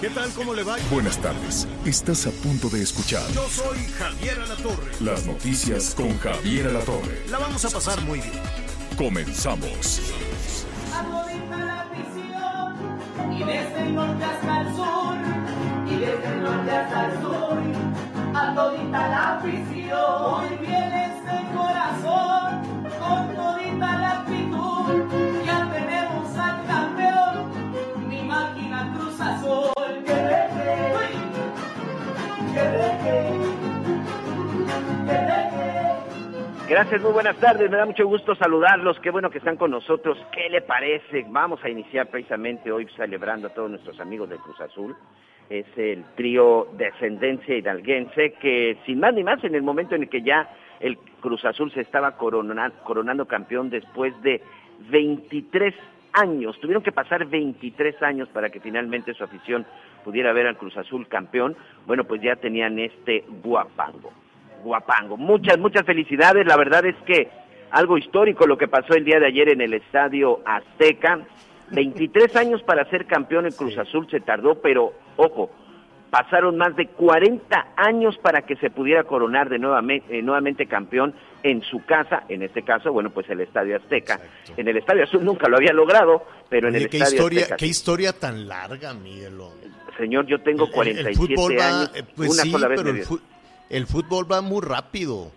¿Qué tal? ¿Cómo le va? Buenas tardes. Estás a punto de escuchar Yo soy Javier Alatorre. las noticias con Javier Alatorre. La vamos a pasar muy bien. Comenzamos. a todita la afición y desde el norte hasta el sur y desde el norte hasta el sur a todita la afición hoy vienes de corazón con todita la actitud Gracias, muy buenas tardes. Me da mucho gusto saludarlos. Qué bueno que están con nosotros. ¿Qué le parece? Vamos a iniciar precisamente hoy celebrando a todos nuestros amigos de Cruz Azul. Es el trío Descendencia Hidalguense que, sin más ni más, en el momento en el que ya el Cruz Azul se estaba corona- coronando campeón después de 23 años, tuvieron que pasar 23 años para que finalmente su afición pudiera ver al Cruz Azul campeón. Bueno, pues ya tenían este guapango. Guapango. Muchas, muchas felicidades. La verdad es que algo histórico lo que pasó el día de ayer en el Estadio Azteca. 23 años para ser campeón en Cruz Azul se tardó, pero ojo, pasaron más de 40 años para que se pudiera coronar de nuevamente, eh, nuevamente campeón en su casa, en este caso, bueno, pues el Estadio Azteca. En el Estadio Azul nunca lo había logrado, pero en el qué Estadio historia, Azteca. qué sí. historia tan larga, Miguelo. Señor, yo tengo El- el- 47 el fútbol va, años, eh, pues una sí, sola vez pero me el, vi- fu- el fútbol va muy rápido.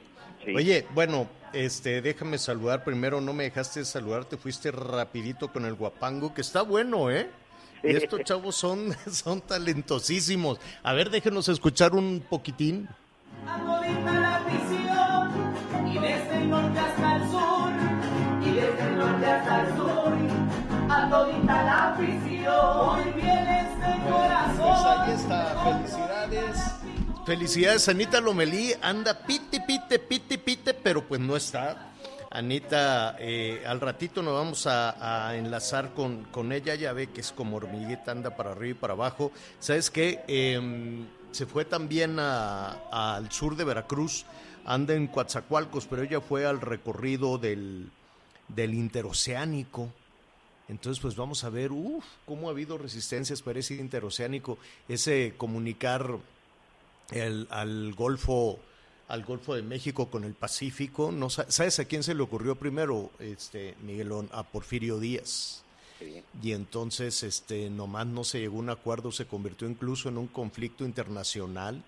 Sí. Oye, bueno, este, déjame saludar primero, no me dejaste saludar, te fuiste rapidito con el guapango, que está bueno, ¿eh? Y estos chavos son, son talentosísimos. A ver, déjenos escuchar un poquitín. a todita la afición y desde el norte hasta el sur y desde el norte hasta el sur a todita la Felicidades, Anita Lomelí, anda pite, pite, pite, pite, pero pues no está. Anita, eh, al ratito nos vamos a, enlazar con, con ella, ya ve que es como hormiguita, anda para arriba y para abajo. ¿Sabes qué? Em, se fue también al sur de Veracruz, anda en Coatzacoalcos, pero ella fue al recorrido del, del interoceánico. Entonces, pues vamos a ver, uff, cómo ha habido resistencias para ese interoceánico, ese comunicar el- al Golfo al Golfo de México con el Pacífico. No, sa- ¿Sabes a quién se le ocurrió primero, este Miguelón? A Porfirio Díaz. Y entonces, este, nomás no se llegó a un acuerdo, se convirtió incluso en un conflicto internacional.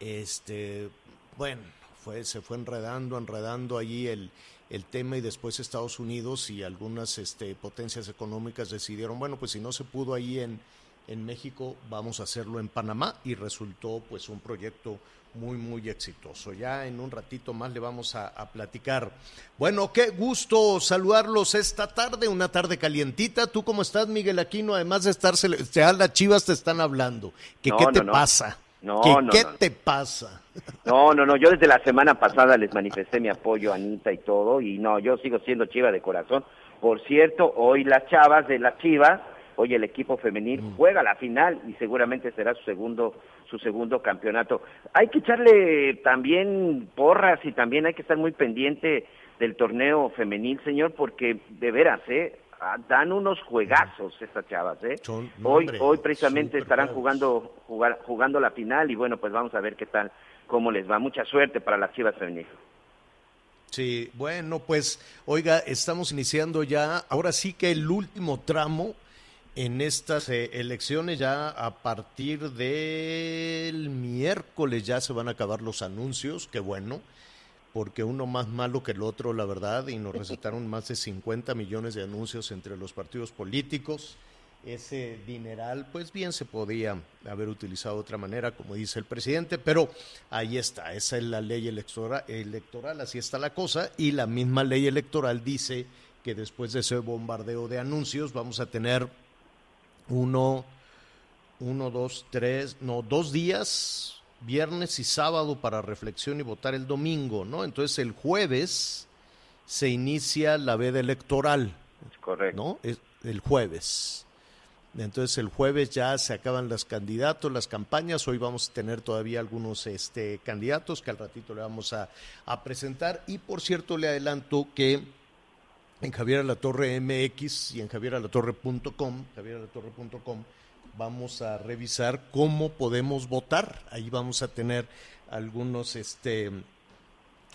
Este, bueno, fue, se fue enredando, enredando allí el, el tema y después Estados Unidos y algunas este, potencias económicas decidieron, bueno, pues si no se pudo ahí en, en México, vamos a hacerlo en Panamá y resultó pues un proyecto muy, muy exitoso. Ya en un ratito más le vamos a, a platicar. Bueno, qué gusto saludarlos esta tarde, una tarde calientita. ¿Tú cómo estás, Miguel Aquino? Además de estar, ya las chivas te están hablando. ¿Que, No, ¿Qué no, te no. pasa? No, ¿Que, no, ¿Qué no. te pasa? No, no, no, yo desde la semana pasada les manifesté mi apoyo a Anita y todo, y no, yo sigo siendo chiva de corazón. Por cierto, hoy las chavas de las chivas, hoy el equipo femenil Mm. juega la final y seguramente será su segundo su segundo campeonato. Hay que echarle también porras y también hay que estar muy pendiente del torneo femenil, señor, porque de veras, ¿eh? Ah, Dan unos juegazos estas chavas, ¿eh? Son- hoy, hombre, hoy precisamente estarán jugando jugar, jugando la final y bueno, pues vamos a ver qué tal, cómo les va. Mucha suerte para las chivas femeniles. Sí, bueno, pues, oiga, estamos iniciando ya, ahora sí que el último tramo en estas eh, elecciones, ya a partir del miércoles ya se van a acabar los anuncios, qué bueno, porque uno más malo que el otro, la verdad, y nos recetaron más de 50 millones de anuncios entre los partidos políticos. Ese dineral, pues bien se podía haber utilizado de otra manera, como dice el presidente, pero ahí está, esa es la ley electoral, electoral, así está la cosa, y la misma ley electoral dice que después de ese bombardeo de anuncios vamos a tener uno, uno, dos, tres, no, dos días, viernes y sábado para reflexión y votar el domingo, ¿no? Entonces el jueves se inicia la veda electoral. Correcto. ¿No? Es el jueves. Entonces el jueves ya se acaban los candidatos, las campañas. Hoy vamos a tener todavía algunos este, candidatos que al ratito le vamos a, a presentar. Y por cierto, le adelanto que en Javier Alatorre MX y en javieralatorre.com, vamos a revisar cómo podemos votar. Ahí vamos a tener algunos este,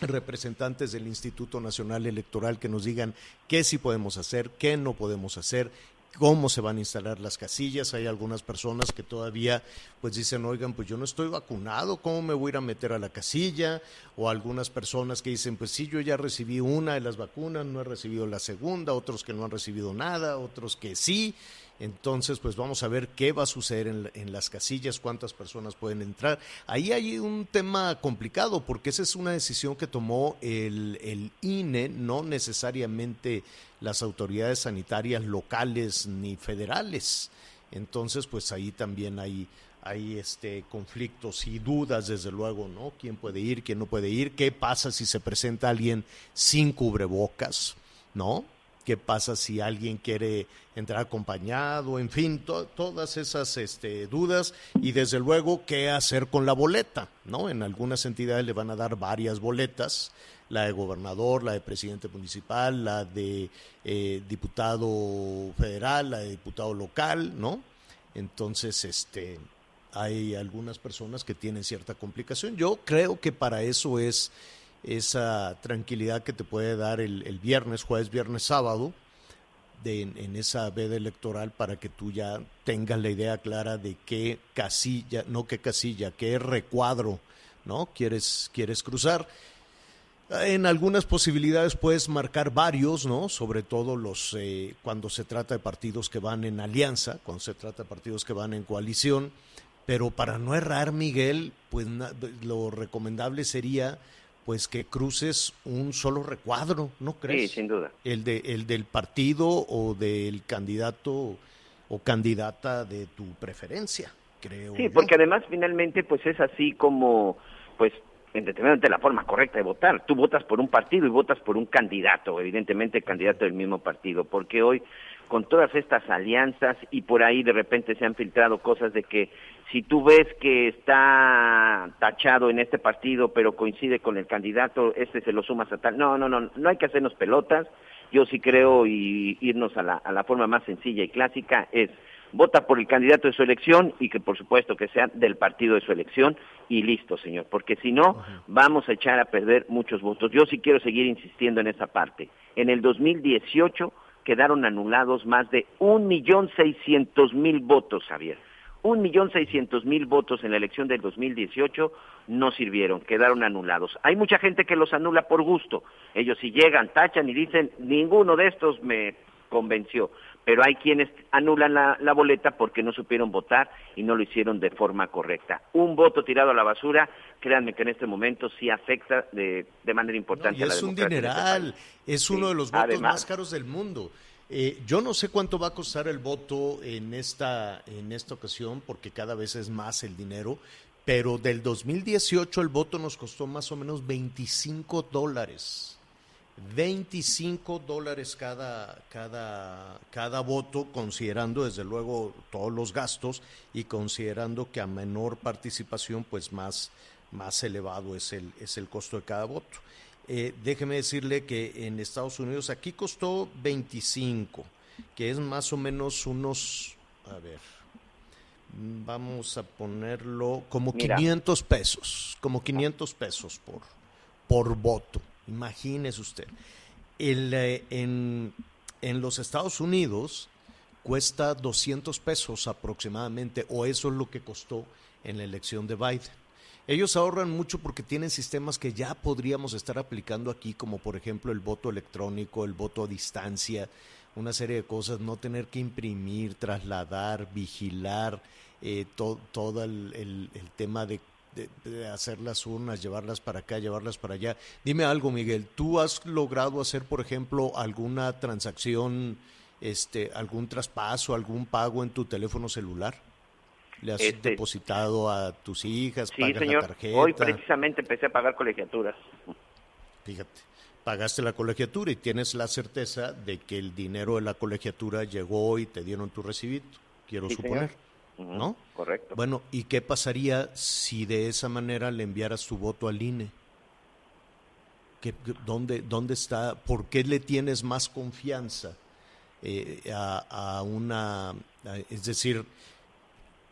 representantes del Instituto Nacional Electoral que nos digan qué sí podemos hacer, qué no podemos hacer, cómo se van a instalar las casillas. Hay algunas personas que todavía pues dicen, oigan, pues yo no estoy vacunado, ¿cómo me voy a ir a meter a la casilla? O algunas personas que dicen, pues sí, yo ya recibí una de las vacunas, no he recibido la segunda, otros que no han recibido nada, otros que sí. Entonces, pues vamos a ver qué va a suceder en, las casillas, cuántas personas pueden entrar. Ahí hay un tema complicado, porque esa es una decisión que tomó el, el INE, no necesariamente las autoridades sanitarias locales ni federales. Entonces, pues ahí también hay, hay este conflictos y dudas, desde luego, ¿no? ¿Quién puede ir, quién no puede ir? ¿Qué pasa si se presenta alguien sin cubrebocas? ¿No? Qué pasa si alguien quiere entrar acompañado, en fin, to todas esas este, dudas y desde luego qué hacer con la boleta, ¿no? En algunas entidades le van a dar varias boletas, la de gobernador, la de presidente municipal, la de eh, diputado federal, la de diputado local, ¿no? Entonces, este, hay algunas personas que tienen cierta complicación. Yo creo que para eso es esa tranquilidad que te puede dar el, viernes, jueves, viernes, sábado, de, en, en, esa veda electoral para que tú ya tengas la idea clara de qué casilla, no qué casilla, qué recuadro, ¿no? Quieres, quieres cruzar. En algunas posibilidades puedes marcar varios, ¿no? Sobre todo los eh, cuando se trata de partidos que van en alianza, cuando se trata de partidos que van en coalición. Pero para no errar, Miguel, pues lo recomendable sería pues que cruces un solo recuadro, ¿no crees? Sí, sin duda. El, de, el del partido o del candidato o candidata de tu preferencia, creo. Sí, yo. porque además finalmente pues es así como, pues evidentemente la forma correcta de votar. Tú votas por un partido y votas por un candidato, evidentemente candidato del mismo partido, porque hoy con todas estas alianzas y por ahí de repente se han filtrado cosas de que si tú ves que está tachado en este partido pero coincide con el candidato, este se lo sumas a tal. No, no, no, no hay que hacernos pelotas. Yo sí creo y irnos a la, a la forma más sencilla y clásica es vota por el candidato de su elección y que por supuesto que sea del partido de su elección y listo, señor, porque si no, vamos a echar a perder muchos votos. Yo sí quiero seguir insistiendo en esa parte. En el 2018 quedaron anulados más de un millón seiscientos mil votos, Javier. Un millón seiscientos mil votos en la elección del 2018 no sirvieron, quedaron anulados. Hay mucha gente que los anula por gusto. Ellos si llegan, tachan y dicen, ninguno de estos me convenció. Pero hay quienes anulan la, la boleta porque no supieron votar y no lo hicieron de forma correcta. Un voto tirado a la basura, créanme que en este momento sí afecta de, de manera importante no, y a la es un democracia dineral, este es Sí, uno de los votos además. más caros del mundo. Eh, yo no sé cuánto va a costar el voto en esta, en esta ocasión, porque cada vez es más el dinero, pero del 2018 el voto nos costó más o menos 25 dólares. 25 dólares cada, cada, cada voto, considerando desde luego todos los gastos y considerando que a menor participación, pues más, más elevado es el, es el costo de cada voto. Eh, déjeme decirle que en Estados Unidos aquí costó 25, que es más o menos unos, a ver, vamos a ponerlo como Mira. 500 pesos, como 500 pesos por, por voto. Imagínese usted. Eh, en, en los Estados Unidos cuesta 200 pesos aproximadamente, o eso es lo que costó en la elección de Biden. Ellos ahorran mucho porque tienen sistemas que ya podríamos estar aplicando aquí, como por ejemplo el voto electrónico, el voto a distancia, una serie de cosas, no tener que imprimir, trasladar, vigilar, eh, to, todo el, el, tema de de, hacer las urnas, llevarlas para acá, llevarlas para allá. Dime algo, Miguel, ¿tú has logrado hacer, por ejemplo, alguna transacción, este, algún traspaso, algún pago en tu teléfono celular? ¿Le has Este- depositado a tus hijas? Sí, pagas señor. la tarjeta? Hoy precisamente empecé a pagar colegiaturas. Fíjate, pagaste la colegiatura y tienes la certeza de que el dinero de la colegiatura llegó y te dieron tu recibito, quiero Sí, suponer, ¿no? Correcto. Bueno, ¿y qué pasaría si de esa manera le enviaras tu voto al INE? ¿Qué- dónde, ¿Dónde está? ¿Por qué le tienes más confianza eh, a, a una... a- es decir,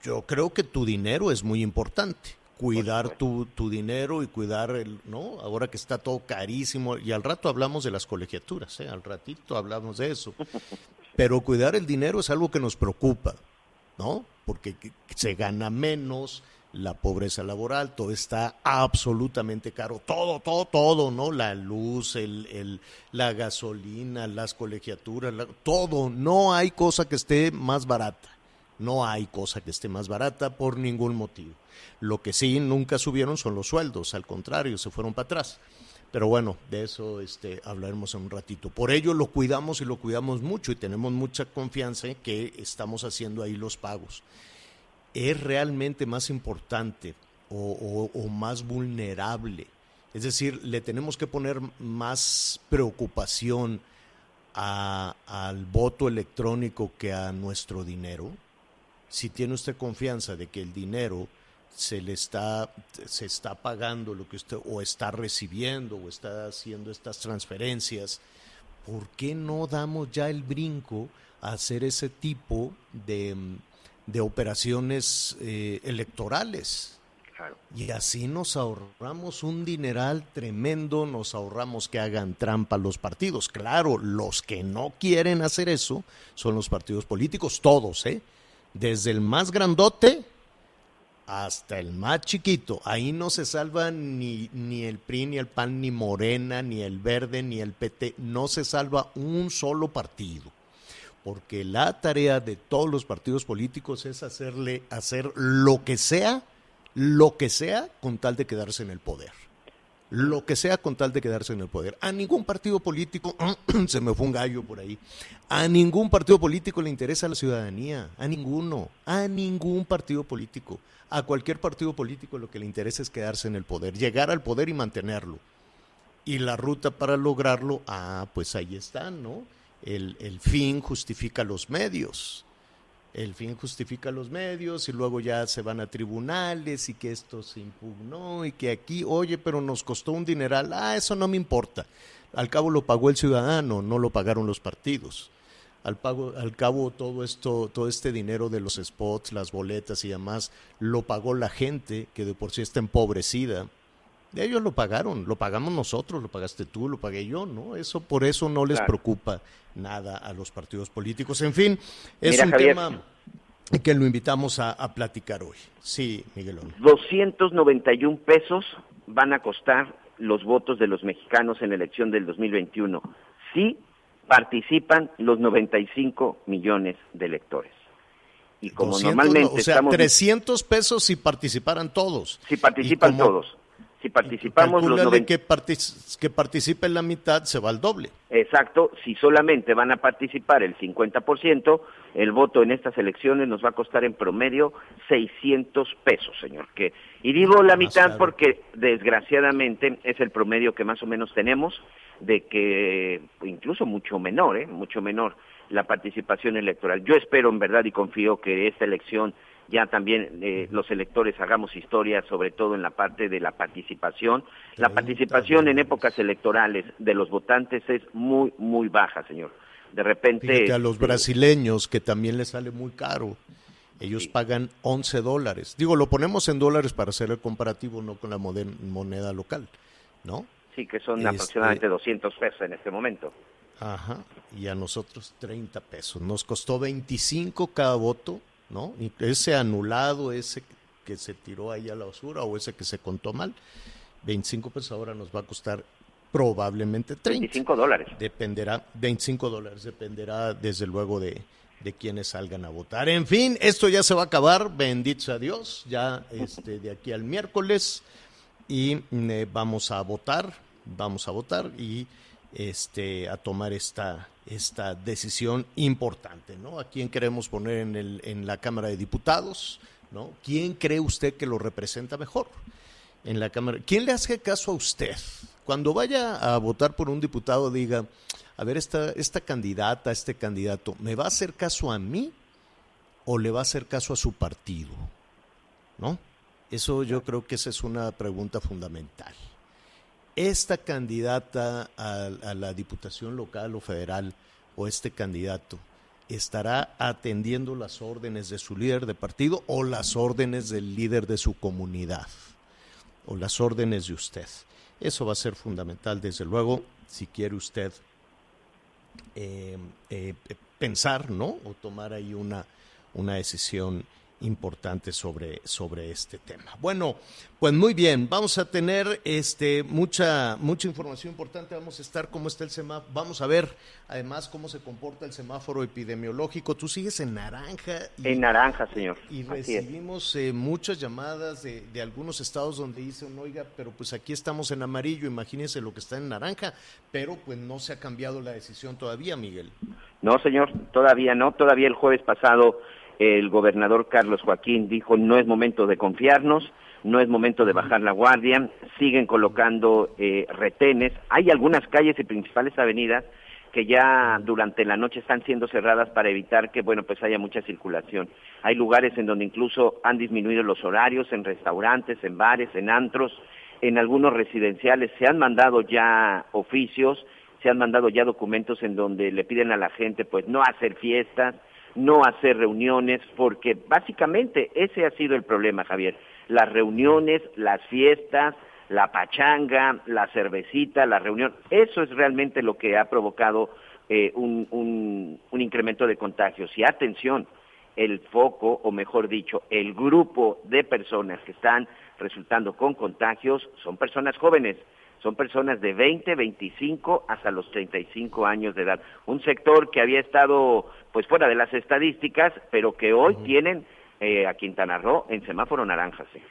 yo creo que tu dinero es muy importante. Cuidar tu, tu dinero y cuidar el, ¿no? Ahora que está todo carísimo, y al rato hablamos de las colegiaturas, ¿eh? al ratito hablamos de eso. Pero cuidar el dinero es algo que nos preocupa, ¿no? Porque que- que se gana menos, la pobreza laboral, todo está absolutamente caro, todo, todo, todo, ¿no? La luz, el, el- la gasolina, las colegiaturas, todo, no hay cosa que esté más barata. No hay cosa que esté más barata por ningún motivo. Lo que sí nunca subieron son los sueldos, al contrario, se fueron para atrás. Pero bueno, de eso este, hablaremos en un ratito. Por ello lo cuidamos y lo cuidamos mucho y tenemos mucha confianza en que estamos haciendo ahí los pagos. ¿Es realmente más importante o, más vulnerable? Es decir, le tenemos que poner más preocupación al voto electrónico que a nuestro dinero. Si tiene usted confianza de que el dinero se le está se está pagando lo que usted o está recibiendo o está haciendo estas transferencias, ¿por qué no damos ya el brinco a hacer ese tipo de, de operaciones eh, electorales? Claro. Y así nos ahorramos un dineral tremendo, nos ahorramos que hagan trampa los partidos. Claro, los que no quieren hacer eso son los partidos políticos, todos, ¿eh? Desde el más grandote hasta el más chiquito. Ahí no se salva ni, ni el PRI, ni el PAN, ni Morena, ni el Verde, ni el PT. No se salva un solo partido. Porque la tarea de todos los partidos políticos es hacerle, hacer lo que sea, lo que sea, con tal de quedarse en el poder. Lo que sea con tal de quedarse en el poder. A ningún partido político, se me fue un gallo por ahí, a ningún partido político le interesa la ciudadanía, a ninguno, a ningún partido político. A cualquier partido político lo que le interesa es quedarse en el poder, llegar al poder y mantenerlo. Y la ruta para lograrlo, ah, pues ahí está, ¿no? El, el fin justifica los medios. El fin justifica los medios y luego ya se van a tribunales y que esto se impugnó y que aquí, oye, pero nos costó un dineral. Ah, eso no me importa. Al cabo lo pagó el ciudadano, no lo pagaron los partidos. Al, pago, al cabo todo esto, todo este dinero de los spots, las boletas y demás, lo pagó la gente que de por sí está empobrecida. Ellos lo pagaron, lo pagamos nosotros, lo pagaste tú, lo pagué yo, ¿no? Eso por eso no les Claro. preocupa nada a los partidos políticos. En fin, es Mira, un Javier. tema que lo invitamos a, a platicar hoy. Sí, Miguelón. 291 pesos van a costar los votos de los mexicanos en la elección del 2021 si participan los 95 millones de electores. Y como 200, normalmente o sea, estamos 300 pesos si participaran todos. si participan como todos, si participamos los calcúlale 90 que, partic- que participe la mitad, se va al doble. Exacto, si solamente van a participar el 50%, el voto en estas elecciones nos va a costar en promedio 600 pesos, señor. Que, y digo la mitad porque desgraciadamente es el promedio que más o menos tenemos de que incluso mucho menor, ¿eh? mucho menor la participación electoral. Yo espero en verdad y confío que esta elección ya también eh, los electores hagamos historia, sobre todo en la parte de la participación. La 30 participación en épocas electorales de los votantes es muy, muy baja, señor. De repente... Fíjate, a los brasileños, que también les sale muy caro. Ellos Sí. pagan 11 dólares. Digo, lo ponemos en dólares para hacer el comparativo, no con la moneda local, ¿no? Sí, que son Este- aproximadamente 200 pesos en este momento. Ajá. Y a nosotros 30 pesos. Nos costó 25 cada voto, ¿no? Ese anulado, ese que se tiró ahí a la basura o ese que se contó mal, 25 pesos ahora nos va a costar probablemente 30. 25 dólares. Dependerá, 25 dólares, dependerá desde luego de, de quienes salgan a votar. En fin, esto ya se va a acabar, bendito sea Dios, ya este, de aquí al miércoles y eh, vamos a votar, vamos a votar y este, a tomar esta, esta decisión importante, ¿no? ¿A quién queremos poner en, el, en la Cámara de Diputados? ¿no? ¿Quién cree usted que lo representa mejor en la Cámara? ¿Quién le hace caso a usted? Cuando vaya a votar por un diputado, diga, a ver, esta, esta candidata, este candidato, ¿me va a hacer caso a mí o le va a hacer caso a su partido? ¿No? Eso yo creo que esa es una pregunta fundamental. Esta candidata a, la diputación local o federal o este candidato, estará atendiendo las órdenes de su líder de partido o las órdenes del líder de su comunidad o las órdenes de usted. Eso va a ser fundamental, desde luego, si quiere usted eh, eh, pensar, ¿no? O tomar ahí una, una decisión importante sobre, sobre este tema. Bueno, pues muy bien, vamos a tener este, mucha, mucha información importante, vamos a estar cómo está el semáforo, vamos a ver además cómo se comporta el semáforo epidemiológico. Tú sigues en naranja. en naranja, señor. Y recibimos eh, muchas llamadas de, de, algunos estados donde dicen, oiga, pero pues aquí estamos en amarillo, imagínense lo que está en naranja, pero pues no se ha cambiado la decisión todavía, Miguel. No, señor, todavía no, todavía el jueves pasado el gobernador Carlos Joaquín dijo no es momento de confiarnos, no es momento de bajar la guardia, siguen colocando eh, retenes, hay algunas calles y principales avenidas que ya durante la noche están siendo cerradas para evitar que bueno pues haya mucha circulación. Hay lugares en donde incluso han disminuido los horarios, en restaurantes, en bares, en antros, en algunos residenciales se han mandado ya oficios, se han mandado ya documentos en donde le piden a la gente pues no hacer fiestas, no hacer reuniones, porque básicamente ese ha sido el problema, Javier. Las reuniones, las fiestas, la pachanga, la cervecita, la reunión, eso es realmente lo que ha provocado eh, un, un, un incremento de contagios. Y atención, el foco, o mejor dicho, el grupo de personas que están resultando con contagios son personas jóvenes son personas de 20, 25 hasta los 35 años de edad. Un sector que había estado pues fuera de las estadísticas, pero que hoy tienen eh, a Quintana Roo en semáforo naranja. ¿sí?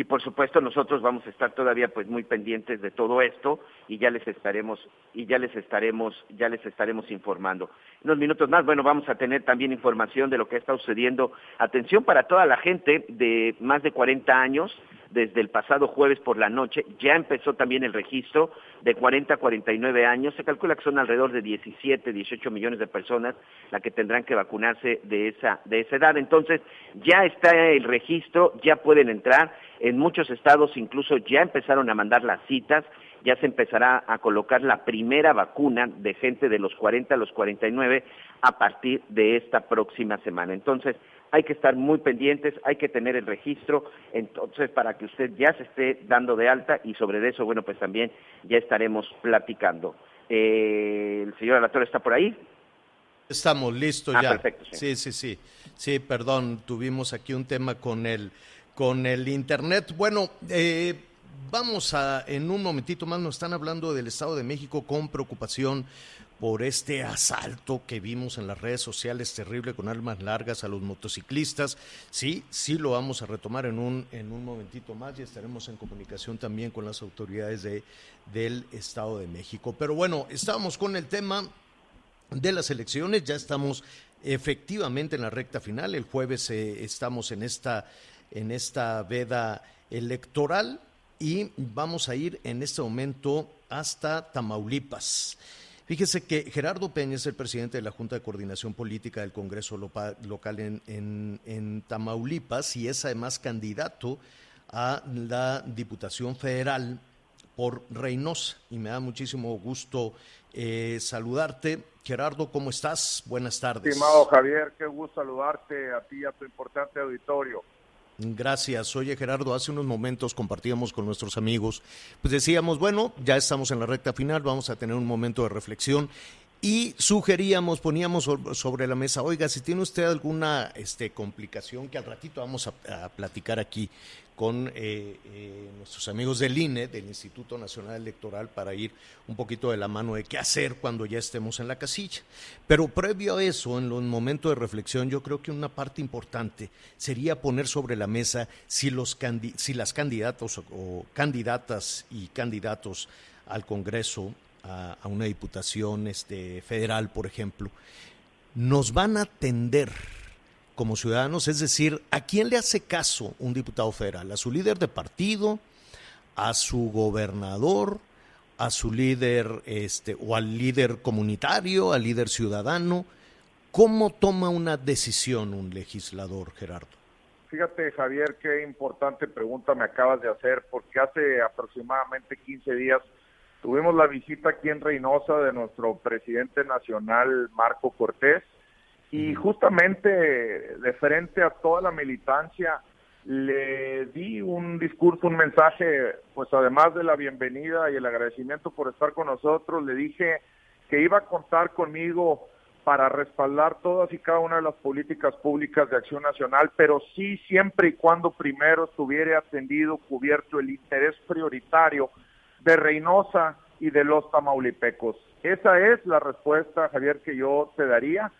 Y por supuesto nosotros vamos a estar todavía pues muy pendientes de todo esto y ya les estaremos y ya les estaremos ya les estaremos informando. Unos minutos más, bueno, vamos a tener también información de lo que está sucediendo. Atención para toda la gente de más de 40 años, desde el pasado jueves por la noche, ya empezó también el registro de 40 a 49 años. Se calcula que son alrededor de 17, 18 millones de personas las que tendrán que vacunarse de esa, de esa edad. Entonces, ya está el registro, ya pueden entrar. En muchos estados incluso ya empezaron a mandar las citas, ya se empezará a colocar la primera vacuna de gente de los 40 a los 49 a partir de esta próxima semana. Entonces, hay que estar muy pendientes, hay que tener el registro, entonces para que usted ya se esté dando de alta y sobre eso, bueno, pues también ya estaremos platicando. Eh, el señor Alator está por ahí. Estamos listos Ah, ya. perfecto, sí, sí. sí, sí. Sí, perdón, tuvimos aquí un tema con el, con el internet. Bueno, eh, vamos a, en un momentito más, nos están hablando del Estado de México con preocupación por este asalto que vimos en las redes sociales terrible con armas largas a los motociclistas. Sí, sí lo vamos a retomar en un, en un momentito más y estaremos en comunicación también con las autoridades de, del Estado de México. Pero bueno, estábamos con el tema de las elecciones. Ya estamos efectivamente en la recta final. El jueves eh, estamos en esta, en esta veda electoral y vamos a ir en este momento hasta Tamaulipas. Fíjese que Gerardo Peña es el presidente de la Junta de Coordinación Política del Congreso Local en Tamaulipas y es además candidato a la Diputación Federal por Reynosa. Y me da muchísimo gusto eh, saludarte. Gerardo, ¿cómo estás? Buenas tardes. Estimado Javier, qué gusto saludarte a ti y a tu importante auditorio. Gracias. Oye, Gerardo, hace unos momentos compartíamos con nuestros amigos, pues decíamos, bueno, ya estamos en la recta final, vamos a tener un momento de reflexión y sugeríamos, poníamos sobre la mesa, oiga, si tiene usted alguna este, complicación que al ratito vamos a, platicar aquí con eh, eh, nuestros amigos del INE, del Instituto Nacional Electoral, para ir un poquito de la mano de qué hacer cuando ya estemos en la casilla. Pero previo a eso, en un momento de reflexión, yo creo que una parte importante sería poner sobre la mesa si, los si las candidatos o candidatas y candidatos al Congreso a, una diputación este, federal, por ejemplo, nos van a atender como ciudadanos, es decir, ¿a quién le hace caso un diputado federal? ¿A su líder de partido? ¿A su gobernador? ¿A su líder este, o al líder comunitario, al líder ciudadano? ¿Cómo toma una decisión un legislador, Gerardo? Fíjate, Javier, qué importante pregunta me acabas de hacer, porque hace aproximadamente 15 días Tuvimos la visita aquí en Reynosa de nuestro presidente nacional, Marco Cortés, y justamente de frente a toda la militancia le di un discurso, un mensaje, pues además de la bienvenida y el agradecimiento por estar con nosotros, le dije que iba a contar conmigo para respaldar todas y cada una de las políticas públicas de acción nacional, pero sí siempre y cuando primero estuviera atendido, cubierto el interés prioritario de Reynosa y de los tamaulipecos. Esa es la respuesta, Javier, que yo te daría.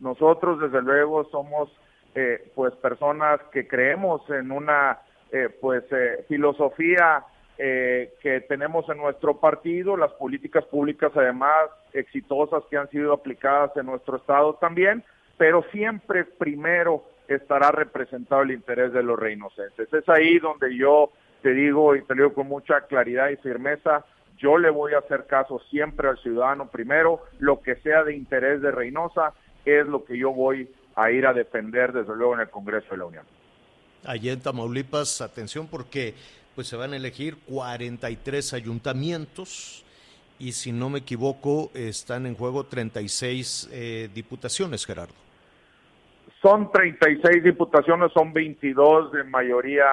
Nosotros, desde luego, somos eh, pues personas que creemos en una eh, pues eh, filosofía que tenemos en nuestro partido, las políticas públicas además exitosas que han sido aplicadas en nuestro estado también, pero siempre primero estará representado el interés de los reinocenses. Es ahí donde yo te digo y te digo con mucha claridad y firmeza, yo le voy a hacer caso siempre al ciudadano primero, lo que sea de interés de Reynosa es lo que yo voy a ir a defender desde luego en el Congreso de la Unión. Allí en Tamaulipas, atención porque pues se van a elegir 43 ayuntamientos y si no me equivoco están en juego 36 eh, diputaciones, Gerardo. Son 36 diputaciones, son 22 de mayoría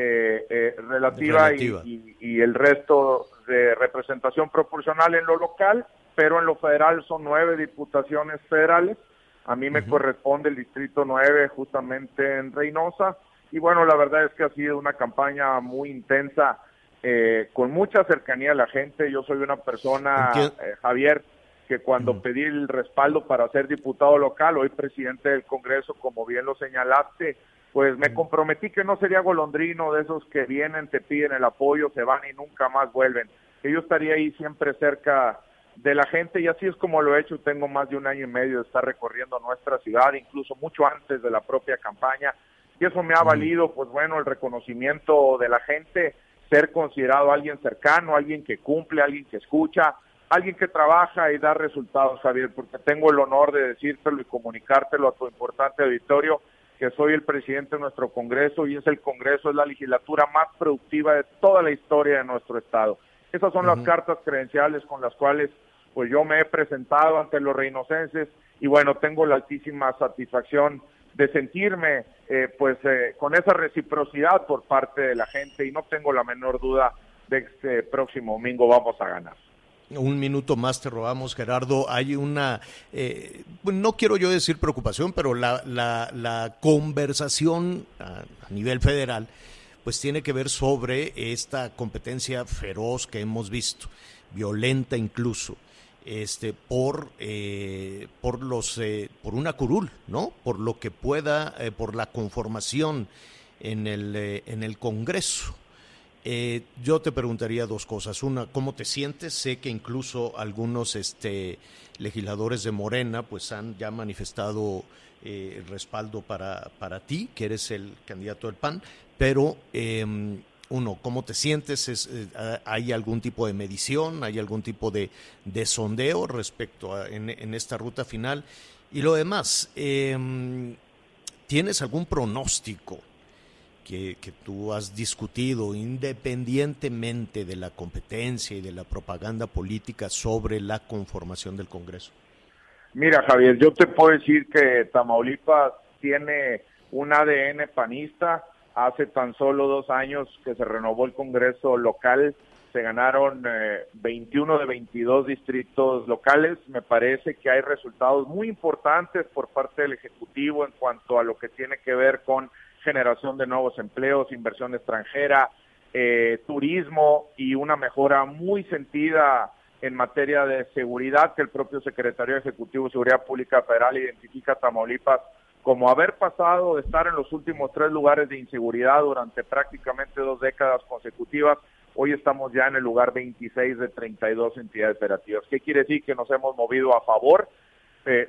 eh, eh, relativa, Y, el resto de representación proporcional en lo local, pero en lo federal son nueve diputaciones federales. A mí me corresponde el distrito 9 justamente en Reynosa. Y bueno, la verdad es que ha sido una campaña muy intensa, eh, con mucha cercanía a la gente. Yo soy una persona, Javier, que cuando pedí el respaldo para ser diputado local, hoy presidente del Congreso, como bien lo señalaste, pues me comprometí que no sería golondrino de esos que vienen, te piden el apoyo, se van y nunca más vuelven. Que yo estaría ahí siempre cerca de la gente y así es como lo he hecho. Tengo más de un año y medio de estar recorriendo nuestra ciudad, incluso mucho antes de la propia campaña. Y eso me ha valido, pues bueno, el reconocimiento de la gente, ser considerado alguien cercano, alguien que cumple, alguien que escucha, alguien que trabaja y da resultados, Javier, porque tengo el honor de decírtelo y comunicártelo a tu importante auditorio que soy el presidente de nuestro Congreso y es el Congreso, es la legislatura más productiva de toda la historia de nuestro Estado. Esas son las cartas credenciales con las cuales pues yo me he presentado ante los reinocenses y bueno, tengo la altísima satisfacción de sentirme eh, pues eh, con esa reciprocidad por parte de la gente y no tengo la menor duda de que este próximo domingo vamos a ganar un minuto más te robamos, Gerardo. Hay una, eh, no quiero yo decir preocupación, pero la, la, conversación a, nivel federal, pues tiene que ver sobre esta competencia feroz que hemos visto, violenta incluso, este, por, eh, por los, eh, por una curul, ¿no? Por lo que pueda, por la conformación en el, en el Congreso. Eh, yo te preguntaría dos cosas. Una, ¿cómo te sientes? Sé que incluso algunos este, legisladores de Morena pues han ya manifestado eh, respaldo para, para ti, que eres el candidato del PAN, pero em, uno, ¿cómo te sientes? Eh, ¿Hay algún tipo de medición? ¿Hay algún tipo de, sondeo respecto a en, en, esta ruta final? Y lo demás, em, ¿tienes algún pronóstico? Que, tú has discutido independientemente de la competencia y de la propaganda política sobre la conformación del Congreso? Mira, Javier, yo te puedo decir que Tamaulipas tiene un ADN panista. Hace tan solo dos años que se renovó el Congreso local se ganaron 21 eh, de 22 distritos locales. Me parece que hay resultados muy importantes por parte del Ejecutivo en cuanto a lo que tiene que ver con generación de nuevos empleos, inversión extranjera, eh, turismo y una mejora muy sentida en materia de seguridad que el propio secretario ejecutivo de Seguridad Pública Federal identifica a Tamaulipas como haber pasado de estar en los últimos tres lugares de inseguridad durante prácticamente dos décadas consecutivas Hoy estamos ya en el lugar 26 de 32 entidades operativas. ¿Qué quiere decir? Que nos hemos movido a favor.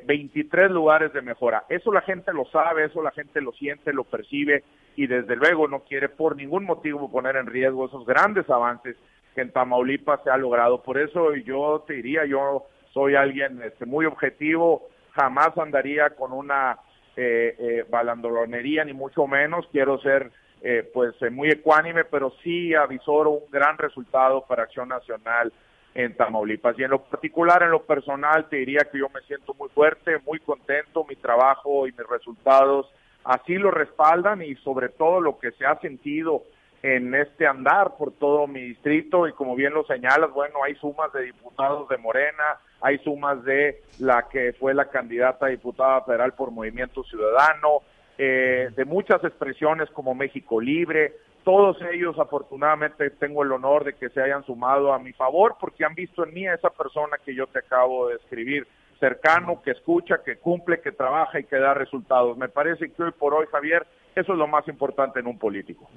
23 eh, lugares de mejora. Eso la gente lo sabe, eso la gente lo siente, lo percibe y desde luego no quiere por ningún motivo poner en riesgo esos grandes avances que en Tamaulipas se ha logrado. Por eso yo te diría, yo soy alguien este, muy objetivo, jamás andaría con una eh, eh, balandronería ni mucho menos, quiero ser eh, pues eh, muy ecuánime, pero sí avisoro un gran resultado para Acción Nacional en Tamaulipas. Y en lo particular, en lo personal, te diría que yo me siento muy fuerte, muy contento, mi trabajo y mis resultados así lo respaldan y sobre todo lo que se ha sentido en este andar por todo mi distrito y como bien lo señalas, bueno, hay sumas de diputados de Morena, hay sumas de la que fue la candidata a diputada federal por Movimiento Ciudadano, eh, de muchas expresiones como México Libre. Todos ellos, afortunadamente, tengo el honor de que se hayan sumado a mi favor porque han visto en mí a esa persona que yo te acabo de escribir, cercano, que escucha, que cumple, que trabaja y que da resultados. Me parece que hoy por hoy, Javier, eso es lo más importante en un político.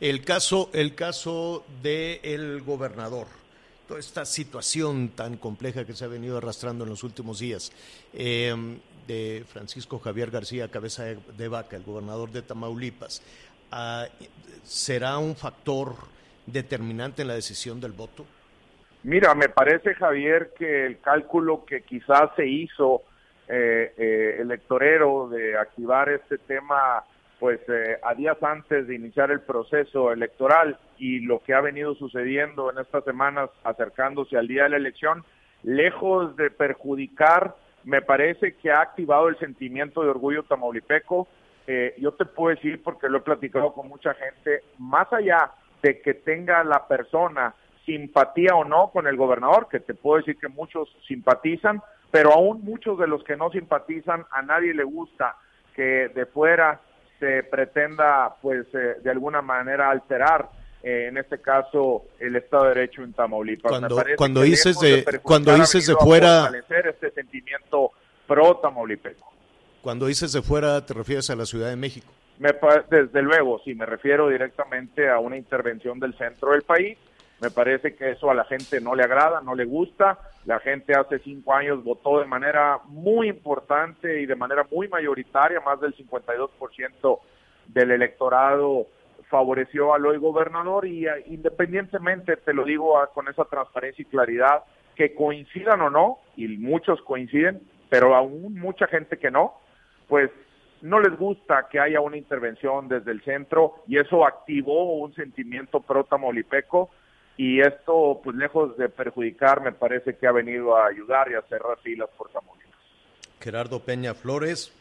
El caso, el caso del gobernador toda esta situación tan compleja que se ha venido arrastrando en los últimos días. Eh, de Francisco Javier García Cabeza de Vaca, el gobernador de Tamaulipas, ah, será un factor determinante en la decisión del voto? Mira, me parece, Javier, que el cálculo que quizás se hizo eh, eh, electorero de activar este tema pues eh, a días antes de iniciar el proceso electoral y lo que ha venido sucediendo en estas semanas acercándose al día de la elección, lejos de perjudicar me parece que ha activado el sentimiento de orgullo tamaulipeco. Eh, yo te puedo decir, porque lo he platicado con mucha gente, más allá de que tenga la persona simpatía o no con el gobernador, que te puedo decir que muchos simpatizan, pero aún muchos de los que no simpatizan, a nadie le gusta que de fuera se pretenda, pues, eh, de alguna manera alterar eh, en este caso el Estado de Derecho en Tamaulipas. Cuando, cuando dices de, cuando dices de fuera este sentimiento pro tamaulipeco. Cuando dices de fuera te refieres a la Ciudad de México. Me, desde luego, sí, me refiero directamente a una intervención del centro del país. Me parece que eso a la gente no le agrada, no le gusta. La gente hace cinco años votó de manera muy importante y de manera muy mayoritaria, más del 52% del electorado favoreció al hoy gobernador y eh, independientemente, te lo digo ah, con esa transparencia y claridad, que coincidan o no, y muchos coinciden, pero aún mucha gente que no, pues no les gusta que haya una intervención desde el centro y eso activó un sentimiento pro tamaulipeco y esto, pues lejos de perjudicar, me parece que ha venido a ayudar y a cerrar filas por Tamaulipas. Gerardo Peña Flores,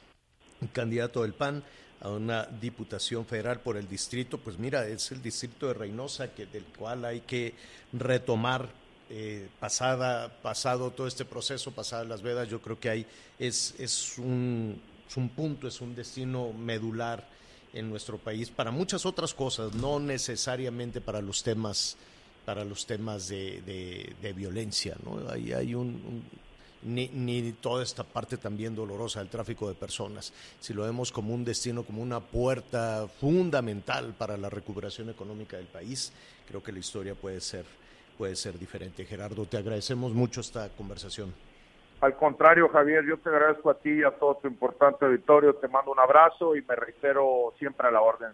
candidato del PAN a una diputación federal por el distrito, pues mira, es el distrito de Reynosa que, del cual hay que retomar eh, pasada, pasado todo este proceso, pasadas las vedas, yo creo que hay, es, es, un, es un punto, es un destino medular en nuestro país para muchas otras cosas, no necesariamente para los temas para los temas de, de, violencia, ¿no? Hay, hay un ni, ni toda esta parte también dolorosa del tráfico de personas. Si lo vemos como un destino, como una puerta fundamental para la recuperación económica del país, creo que la historia puede ser, puede ser diferente. Gerardo, te agradecemos mucho esta conversación. Al contrario, Javier, yo te agradezco a ti y a todo tu importante auditorio. Te mando un abrazo y me reitero siempre a la orden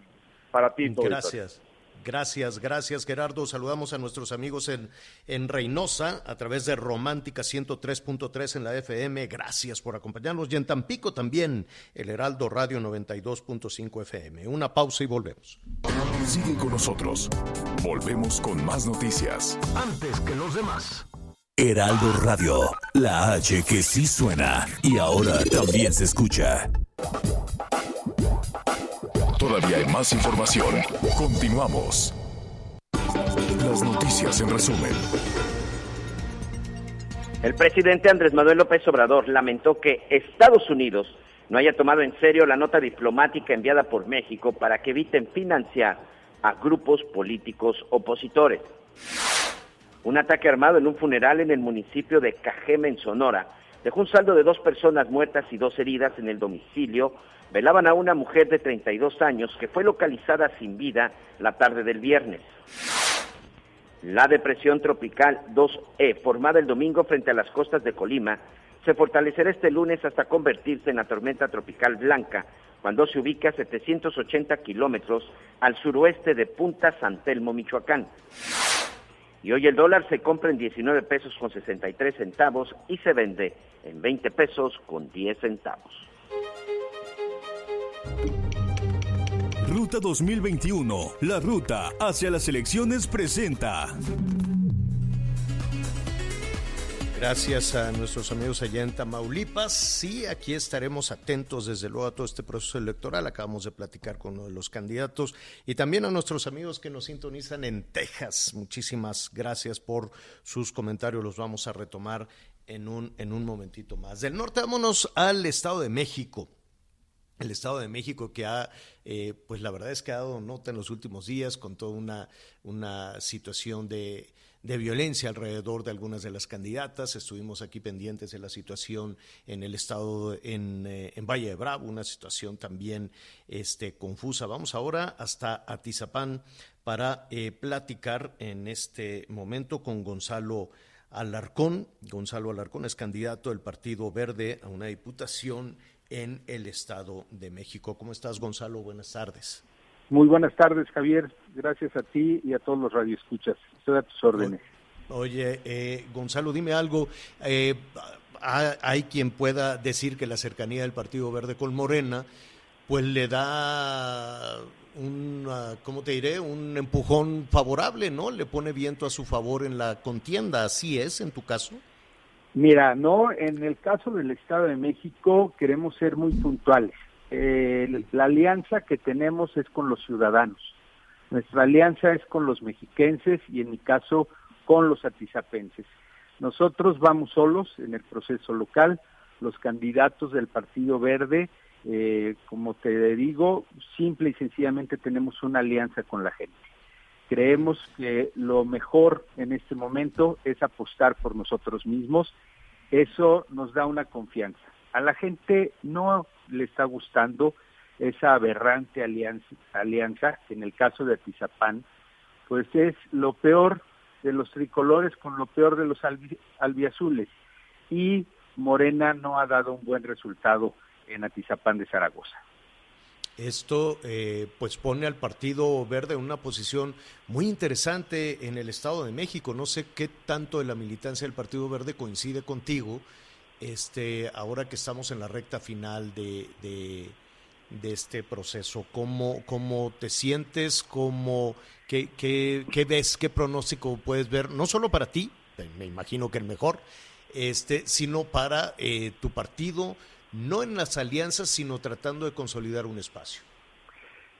para ti. Gracias. Gracias, gracias Gerardo. Saludamos a nuestros amigos en, en Reynosa a través de Romántica 103.3 en la FM. Gracias por acompañarnos. Y en Tampico también, el Heraldo Radio 92.5 FM. Una pausa y volvemos. Sigue con nosotros. Volvemos con más noticias. Antes que los demás. Heraldo Radio, la H que sí suena y ahora también se escucha. Todavía hay más información. Continuamos. Las noticias en resumen. El presidente Andrés Manuel López Obrador lamentó que Estados Unidos no haya tomado en serio la nota diplomática enviada por México para que eviten financiar a grupos políticos opositores. Un ataque armado en un funeral en el municipio de Cajeme, en Sonora, dejó un saldo de dos personas muertas y dos heridas en el domicilio. Velaban a una mujer de 32 años que fue localizada sin vida la tarde del viernes. La depresión tropical 2E, formada el domingo frente a las costas de Colima, se fortalecerá este lunes hasta convertirse en la tormenta tropical blanca, cuando se ubica a 780 kilómetros al suroeste de Punta San Telmo, Michoacán. Y hoy el dólar se compra en 19 pesos con 63 centavos y se vende en 20 pesos con 10 centavos. Ruta 2021, la ruta hacia las elecciones presenta. Gracias a nuestros amigos allá en Tamaulipas. Sí, aquí estaremos atentos desde luego a todo este proceso electoral. Acabamos de platicar con uno de los candidatos y también a nuestros amigos que nos sintonizan en Texas. Muchísimas gracias por sus comentarios. Los vamos a retomar en un, en un momentito más. Del norte vámonos al Estado de México el Estado de México que ha, eh, pues la verdad es que ha dado nota en los últimos días con toda una, una situación de, de violencia alrededor de algunas de las candidatas. Estuvimos aquí pendientes de la situación en el estado, en, eh, en Valle de Bravo, una situación también este, confusa. Vamos ahora hasta Atizapán para eh, platicar en este momento con Gonzalo Alarcón. Gonzalo Alarcón es candidato del Partido Verde a una diputación en el Estado de México. ¿Cómo estás, Gonzalo? Buenas tardes. Muy buenas tardes, Javier. Gracias a ti y a todos los radioescuchas. Estoy a tus órdenes. Oye, eh, Gonzalo, dime algo. Eh, hay quien pueda decir que la cercanía del Partido Verde con Morena, pues le da un, ¿cómo te diré? Un empujón favorable, ¿no? Le pone viento a su favor en la contienda. ¿Así es en tu caso? Mira, no, en el caso del Estado de México queremos ser muy puntuales. Eh, la alianza que tenemos es con los ciudadanos. Nuestra alianza es con los mexiquenses y en mi caso con los atizapenses. Nosotros vamos solos en el proceso local, los candidatos del Partido Verde, eh, como te digo, simple y sencillamente tenemos una alianza con la gente. Creemos que lo mejor en este momento es apostar por nosotros mismos. Eso nos da una confianza. A la gente no le está gustando esa aberrante alianza, alianza en el caso de Atizapán, pues es lo peor de los tricolores con lo peor de los albiazules. Y Morena no ha dado un buen resultado en Atizapán de Zaragoza. Esto eh, pues pone al Partido Verde en una posición muy interesante en el Estado de México. No sé qué tanto de la militancia del Partido Verde coincide contigo, este, ahora que estamos en la recta final de, de, este proceso. ¿Cómo, ¿Cómo te sientes? ¿Cómo, qué, qué, ves? ¿Qué pronóstico puedes ver? No solo para ti, me imagino que el mejor, este, sino para eh, tu partido no en las alianzas, sino tratando de consolidar un espacio?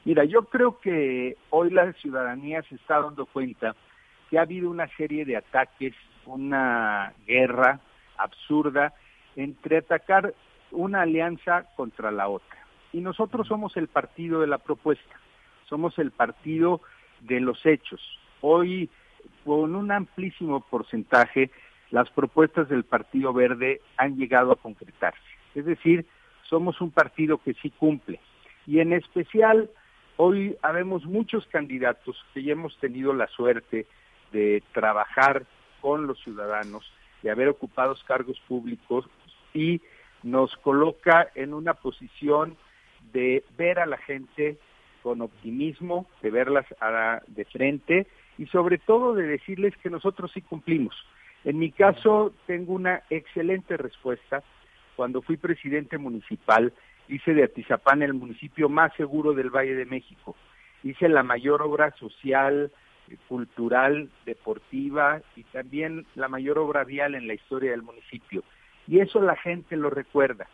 Mira, yo creo que hoy la ciudadanía se está dando cuenta que ha habido una serie de ataques, una guerra absurda entre atacar una alianza contra la otra. Y nosotros somos el partido de la propuesta, somos el partido de los hechos. Hoy, con un amplísimo porcentaje, las propuestas del Partido Verde han llegado a concretarse. Es decir, somos un partido que sí cumple. Y en especial, hoy habemos muchos candidatos que ya hemos tenido la suerte de trabajar con los ciudadanos, de haber ocupado cargos públicos y nos coloca en una posición de ver a la gente con optimismo, de verlas de frente y sobre todo de decirles que nosotros sí cumplimos. En mi caso tengo una excelente respuesta cuando fui presidente municipal, hice de Atizapán el municipio más seguro del Valle de México. Hice la mayor obra social, eh, cultural, deportiva y también la mayor obra vial en la historia del municipio. Y eso la gente lo recuerda.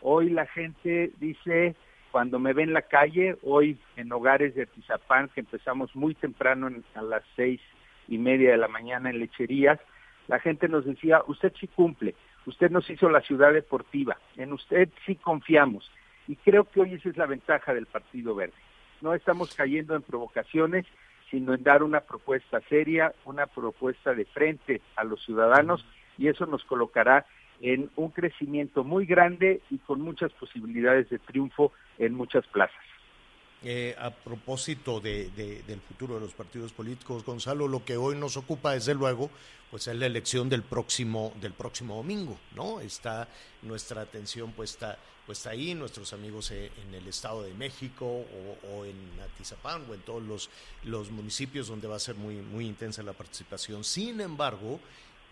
Hoy la gente dice, cuando me ve en la calle, hoy en hogares de Atizapán, que empezamos muy temprano a las seis y media de la mañana en lecherías, la gente nos decía, usted sí cumple, usted nos hizo la ciudad deportiva, en usted sí confiamos. Y creo que hoy esa es la ventaja del Partido Verde. No estamos cayendo en provocaciones, sino en dar una propuesta seria, una propuesta de frente a los ciudadanos, y eso nos colocará en un crecimiento muy grande y con muchas posibilidades de triunfo en muchas plazas. Eh, a propósito de, del futuro de los partidos políticos, Gonzalo, lo que hoy nos ocupa, desde luego, pues es la elección del próximo, del próximo domingo, ¿no? Está nuestra atención puesta, puesta ahí, nuestros amigos eh, en el Estado de México o, en Atizapán o en todos los, los municipios donde va a ser muy, muy intensa la participación. Sin embargo,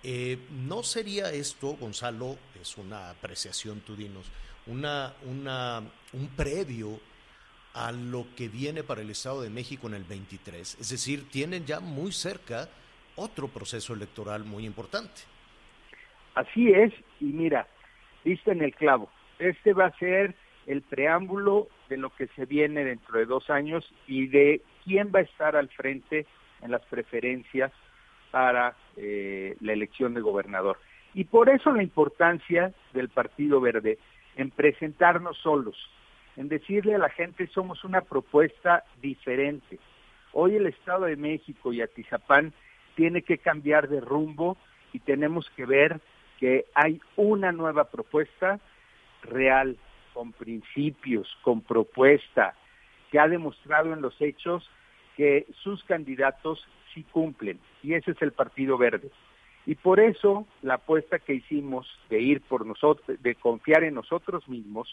eh, ¿no sería esto, Gonzalo, es una apreciación, tú dinos, una, una, un previo a lo que viene para el Estado de México en el 23. Es decir, tienen ya muy cerca otro proceso electoral muy importante. Así es, y mira, viste en el clavo, este va a ser el preámbulo de lo que se viene dentro de dos años y de quién va a estar al frente en las preferencias para eh, la elección de gobernador. Y por eso la importancia del Partido Verde en presentarnos solos, en decirle a la gente somos una propuesta diferente. Hoy el Estado de México y Atizapán tiene que cambiar de rumbo y tenemos que ver que hay una nueva propuesta real, con principios, con propuesta, que ha demostrado en los hechos que sus candidatos sí cumplen, y ese es el Partido Verde. Y por eso la apuesta que hicimos de ir por nosotros, de confiar en nosotros mismos,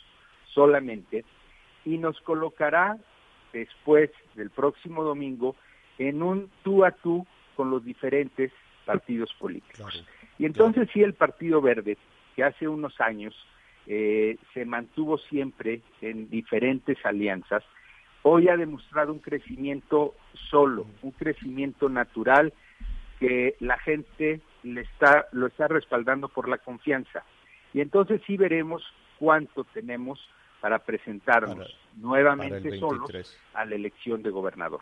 solamente y nos colocará después del próximo domingo en un tú a tú con los diferentes partidos políticos. y entonces sí el Partido Verde, que hace unos años eh, se mantuvo siempre en diferentes alianzas, hoy ha demostrado un crecimiento solo, un crecimiento natural que la gente le está, lo está respaldando por la confianza. Y entonces sí veremos cuánto tenemos para presentarnos nuevamente solos a la elección de gobernador.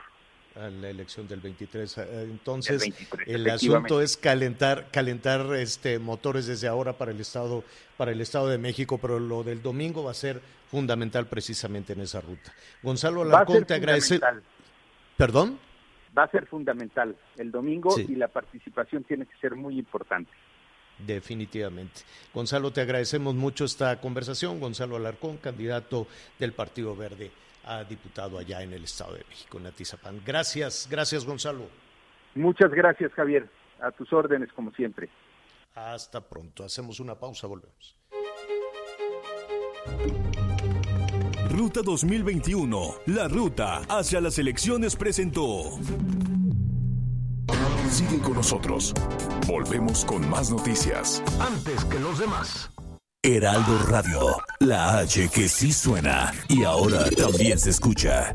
A la elección del 23. Eh, entonces, el, asunto es calentar, calentar este motores desde ahora para el estado, para el estado de México, pero lo del domingo va a ser fundamental precisamente en esa ruta. Gonzalo Alarcón, te agradece. ¿Perdón? Va a ser fundamental el domingo y la participación tiene que ser muy importante. Definitivamente. Gonzalo, te agradecemos mucho esta conversación. Gonzalo Alarcón, candidato del Partido Verde a diputado allá en el Estado de México, en Atizapán. Gracias, gracias Gonzalo. Muchas gracias Javier, a tus órdenes como siempre. Hasta pronto, hacemos una pausa, volvemos. Ruta 2021, la ruta hacia las elecciones presentó. Sigue con nosotros. Volvemos con más noticias. Antes que los demás. Heraldo Radio, la H que sí suena y ahora también se escucha.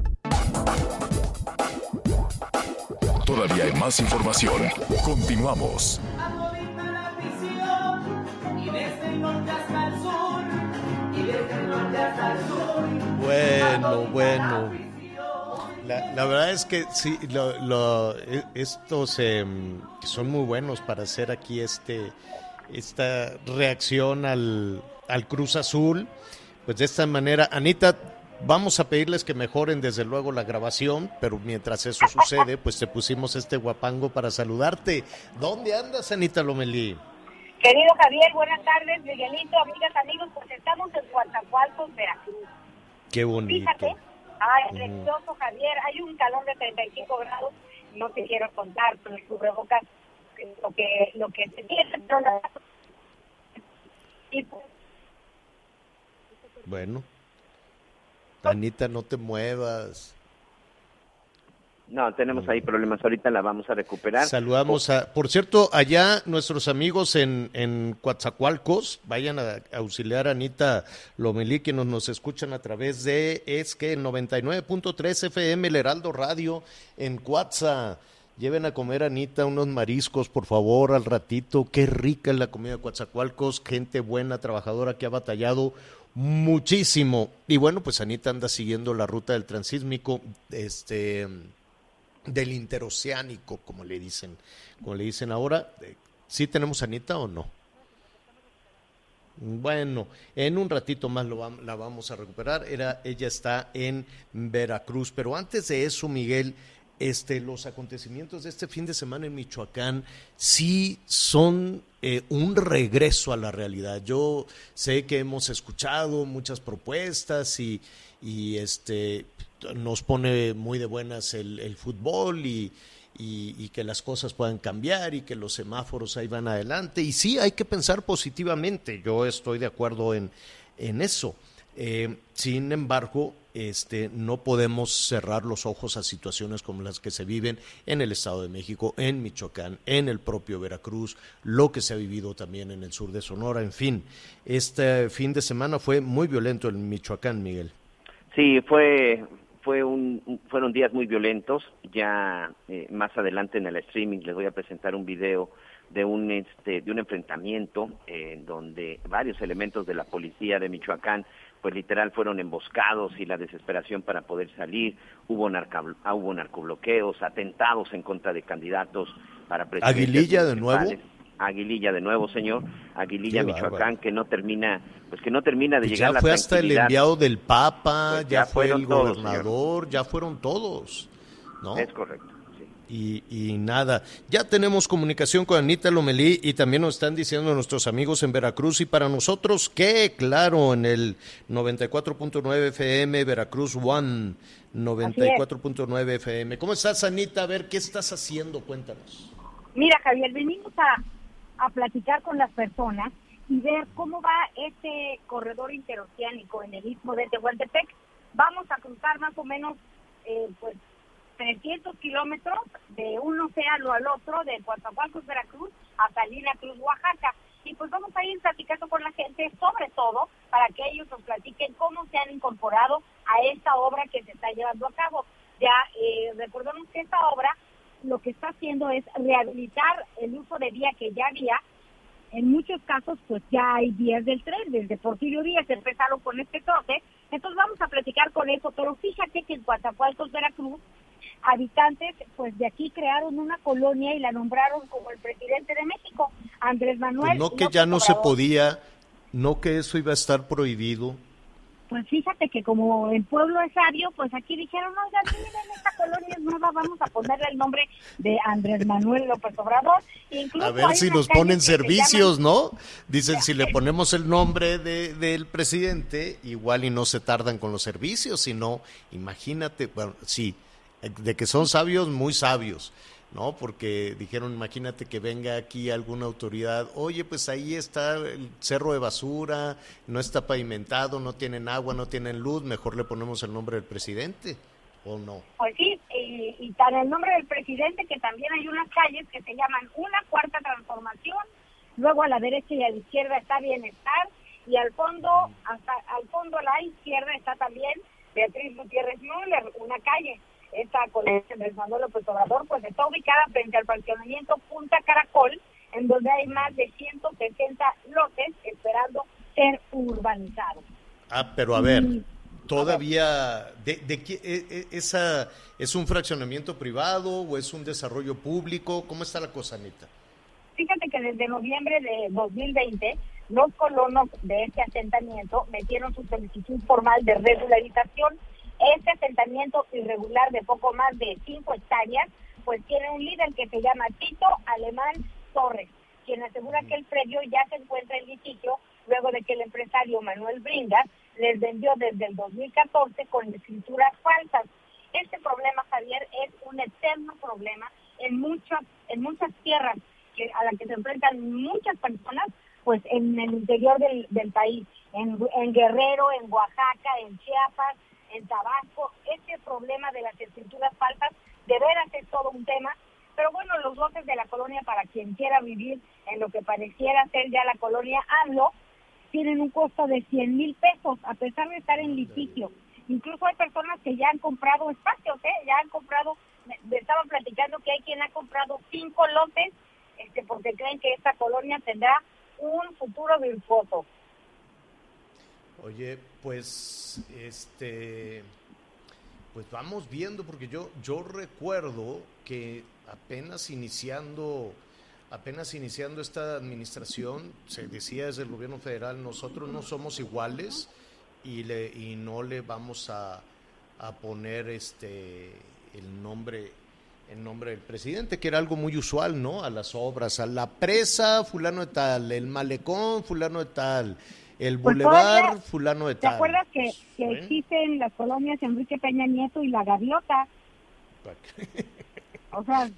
Todavía hay más información. Continuamos. Bueno, bueno. La, verdad es que sí, lo, e, estos em, son muy buenos para hacer aquí este esta reacción al, al Cruz Azul. Pues de esta manera, Anita, vamos a pedirles que mejoren desde luego la grabación, pero mientras eso sucede, pues te pusimos este guapango para saludarte. ¿Dónde andas, Anita Lomelí? Querido Javier, buenas tardes, Miguelito, amigas, amigos, pues estamos en Coatzacoalcos, Veracruz. Qué bonito. Fíjate, Ay, precioso, Javier. Hay un calor de 35 grados. No te quiero contar, con el cubrebocas lo que, lo que se tiene. Y pues, bueno. Anita, no te muevas. No, tenemos ahí problemas. Ahorita la vamos a recuperar. Saludamos a, por cierto, allá nuestros amigos en, en Coatzacoalcos, vayan a, auxiliar a Anita Lomelí, que nos, nos escuchan a través de, es que 99.3 FM, el Heraldo Radio, en Coatza. Lleven a comer, Anita, unos mariscos, por favor, al ratito. Qué rica es la comida de Coatzacoalcos, gente buena, trabajadora que ha batallado muchísimo. Y bueno, pues Anita anda siguiendo la ruta del transísmico. Este del interoceánico, como le dicen, como le dicen ahora. ¿Sí tenemos Anita o no? Bueno, en un ratito más la vamos a recuperar. Era, ella está en Veracruz. Pero antes de eso, Miguel, este, los acontecimientos de este fin de semana en Michoacán sí son eh, un regreso a la realidad. Yo sé que hemos escuchado muchas propuestas y, este, nos pone muy de buenas el, fútbol y, que las cosas puedan cambiar y que los semáforos ahí van adelante. Y sí, hay que pensar positivamente, yo estoy de acuerdo en, en eso. Eh, sin embargo, este, no podemos cerrar los ojos a situaciones como las que se viven en el Estado de México, en Michoacán, en el propio Veracruz, lo que se ha vivido también en el sur de Sonora, en fin. Este fin de semana fue muy violento en Michoacán, Miguel. Sí, fue fue un, fueron días muy violentos. Ya eh, más adelante en el streaming les voy a presentar un video de un este de un enfrentamiento en eh, donde varios elementos de la policía de Michoacán pues literal fueron emboscados y la desesperación para poder salir, hubo, narca, hubo narcobloqueos, atentados en contra de candidatos para presidente. ¿Aguililla de nuevo? Aguililla de nuevo, señor. Aguililla, Michoacán, que no termina, pues que no termina de llegar ya fue hasta el enviado del Papa, pues ya, fue el gobernador, ya fueron todos, ¿no? Es correcto. Y, y, nada, ya tenemos comunicación con Anita Lomelí y también nos están diciendo nuestros amigos en Veracruz y para nosotros que, claro, en el 94.9 FM, Veracruz One, 94.9 FM. ¿Cómo estás, Anita? A ver, ¿qué estás haciendo? Cuéntanos. Mira, Javier, venimos a a platicar con las personas y ver cómo va este corredor interoceánico en el istmo de Tehuantepec. Vamos a cruzar más o menos eh, pues 300 kilómetros de un océano al otro, de Coatzacoalcos, Veracruz, a Salina Cruz, Oaxaca. Y pues vamos a ir platicando con la gente, sobre todo para que ellos nos platiquen cómo se han incorporado a esta obra que se está llevando a cabo. Ya eh, recordemos que esta obra lo que está haciendo es rehabilitar el uso de vía que ya había. En muchos casos, pues ya hay vías del tren, desde Porfirio Díaz empezaron con este trote. Entonces vamos a platicar con eso, pero fíjate que en Coatzacoalcos, Veracruz, habitantes pues de aquí crearon una colonia y la nombraron como el presidente de México, Andrés Manuel. Pues no que ya no se podía, no que eso iba a estar prohibido. Pues fíjate que como el pueblo es sabio, pues aquí dijeron, oiga, miren, esta colonia es nueva, vamos a ponerle el nombre de Andrés Manuel López Obrador. a ver si nos ponen servicios, ¿no? Dicen, si le ponemos el nombre de, del presidente, igual y no se tardan con los servicios, sino, imagínate, bueno, sí, de que son sabios, muy sabios ¿no? Porque dijeron, imagínate que venga aquí alguna autoridad, oye, pues ahí está el cerro de basura, no está pavimentado, no tienen agua, no tienen luz, mejor le ponemos el nombre del presidente, ¿o no? Pues sí, y, y tan el nombre del presidente que también hay unas calles que se llaman Una Cuarta Transformación, luego a la derecha y a la izquierda está Bienestar, y al fondo, hasta al fondo a la izquierda está también Beatriz Gutiérrez Müller, una calle esta colección del Manuel López Obrador, pues está ubicada frente al fraccionamiento Punta Caracol, en donde hay más de 160 lotes esperando ser urbanizados. Ah, pero a ver, todavía, de, de, e, e, esa, ¿es un fraccionamiento privado o es un desarrollo público? ¿Cómo está la cosa, Anita? Fíjate que desde noviembre de 2020 los colonos de este asentamiento metieron su solicitud formal de regularización este asentamiento irregular de poco más de 5 hectáreas, pues tiene un líder que se llama Tito Alemán Torres, quien asegura que el predio ya se encuentra en litigio luego de que el empresario Manuel Bringas les vendió desde el 2014 con escrituras falsas. Este problema, Javier, es un eterno problema en muchas, en muchas tierras a las que se enfrentan muchas personas, pues en el interior del, país, en Guerrero, en Oaxaca, en Chiapas, en Tabasco, este problema de las escrituras falsas de veras es todo un tema, pero bueno, los lotes de la colonia para quien quiera vivir en lo que pareciera ser ya la colonia AMLO, tienen un costo de 100 mil pesos, a pesar de estar en litigio. Incluso hay personas que ya han comprado espacios, ¿eh? ya han comprado, me estaba platicando que hay quien ha comprado cinco lotes este, porque creen que esta colonia tendrá un futuro virtuoso. Oye, pues, este, pues vamos viendo, porque yo, yo recuerdo que apenas iniciando, apenas iniciando esta administración, se decía desde el gobierno federal, nosotros no somos iguales y, le, y no le vamos a, a poner este el nombre el nombre del presidente, que era algo muy usual, ¿no? A las obras, a la presa, fulano de tal, el malecón, fulano de tal, el pues bulevar, fulano de tal. ¿Te acuerdas que, existen las colonias Enrique Peña Nieto y la Gaviota?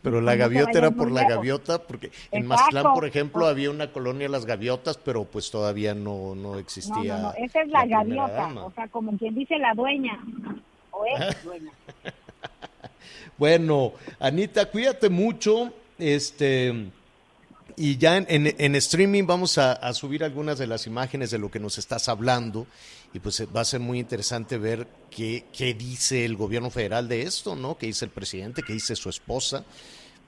pero la gaviota era por la gaviota, porque en Mazatlán, por ejemplo, había una colonia Las Gaviotas, pero pues todavía no, no existía. No, no, esa es la, gaviota, o sea, como quien dice la dueña, o es dueña. bueno, Anita, cuídate mucho, este y ya en, streaming vamos a, subir algunas de las imágenes de lo que nos estás hablando y pues va a ser muy interesante ver qué, qué dice el gobierno federal de esto, ¿no? ¿Qué dice el presidente? ¿Qué dice su esposa?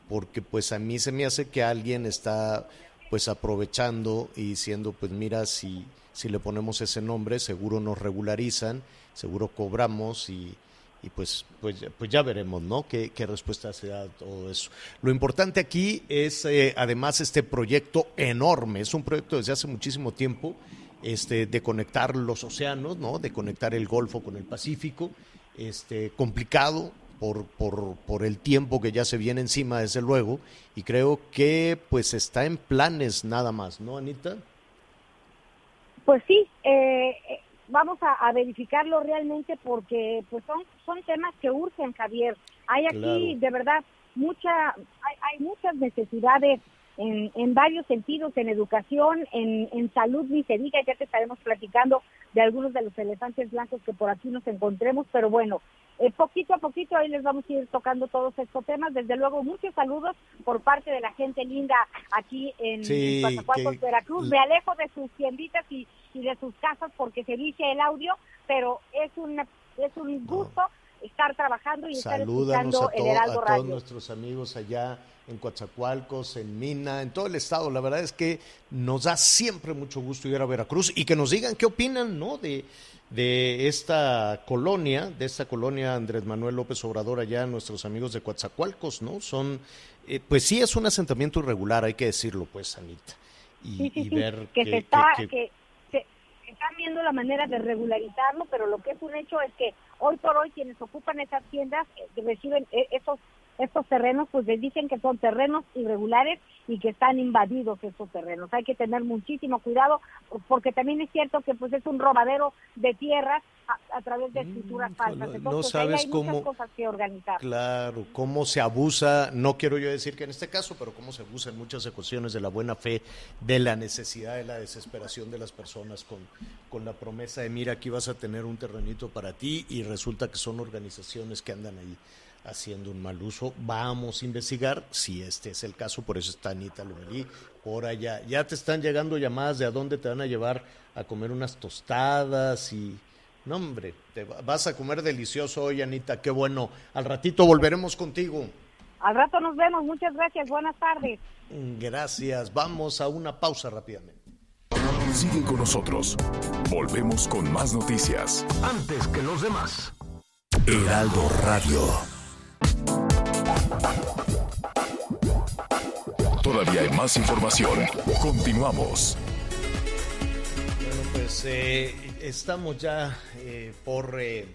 Porque pues a mí se me hace que alguien está pues aprovechando y diciendo pues mira si, si le ponemos ese nombre seguro nos regularizan, seguro cobramos y y pues, pues, pues ya veremos, ¿no? ¿Qué, respuesta se da a todo eso. Lo importante aquí es, eh, además, este proyecto enorme, es un proyecto desde hace muchísimo tiempo, este, de conectar los océanos, ¿no? De conectar el Golfo con el Pacífico, este, complicado por, por, por el tiempo que ya se viene encima, desde luego, y creo que pues está en planes nada más, ¿no, Anita? Pues sí, eh vamos a, verificarlo realmente porque pues son son temas que urgen Javier. Hay aquí de verdad mucha hay, hay muchas necesidades en, en, varios sentidos, en educación, en, en salud, ni se diga, ya te estaremos platicando de algunos de los elefantes blancos que por aquí nos encontremos, pero bueno, eh, poquito a poquito ahí les vamos a ir tocando todos estos temas. Desde luego, muchos saludos por parte de la gente linda aquí en sí, Veracruz. Me alejo de sus tienditas y, de sus casas porque se dice el audio, pero es, una, es un gusto estar trabajando y estar escuchando el Heraldo a todos nuestros amigos allá en Coatzacoalcos, en Mina, en todo el estado. La verdad es que nos da siempre mucho gusto ir a Veracruz y que nos digan qué opinan, ¿no? De, de esta colonia, de esta colonia Andrés Manuel López Obrador allá, nuestros amigos de Coatzacoalcos, ¿no? Son, eh, pues sí es un asentamiento irregular, hay que decirlo, pues, Anita. Y, ver que, se está, que, se, están viendo la manera de regularizarlo, pero lo que es un hecho es que hoy por hoy quienes ocupan esas tiendas eh, reciben eh, esos estos terrenos, pues les dicen que son terrenos irregulares y que están invadidos estos terrenos. Hay que tener muchísimo cuidado porque también es cierto que pues es un robadero de tierras a, través de escrituras mm, falsas. Entonces, no sabes hay cómo, cosas que organizar. Claro, cómo se abusa, no quiero yo decir que en este caso, pero cómo se abusa en muchas ocasiones de la buena fe, de la necesidad, de la desesperación de las personas con, con la promesa de mira, aquí vas a tener un terrenito para ti y resulta que son organizaciones que andan ahí haciendo un mal uso. Vamos a investigar si este es el caso, por eso está Anita Lomelí por allá. Ya te están llegando llamadas de a dónde te van a llevar a comer unas tostadas y... No, hombre, te vas a comer delicioso hoy, Anita, qué bueno. Al ratito volveremos contigo. Al rato nos vemos, muchas gracias, buenas tardes. Gracias, vamos a una pausa rápidamente. Sigue con nosotros, volvemos con más noticias. Antes que los demás. Heraldo Radio. Todavía hay más información. Continuamos. Bueno, pues eh, estamos ya eh, por, eh,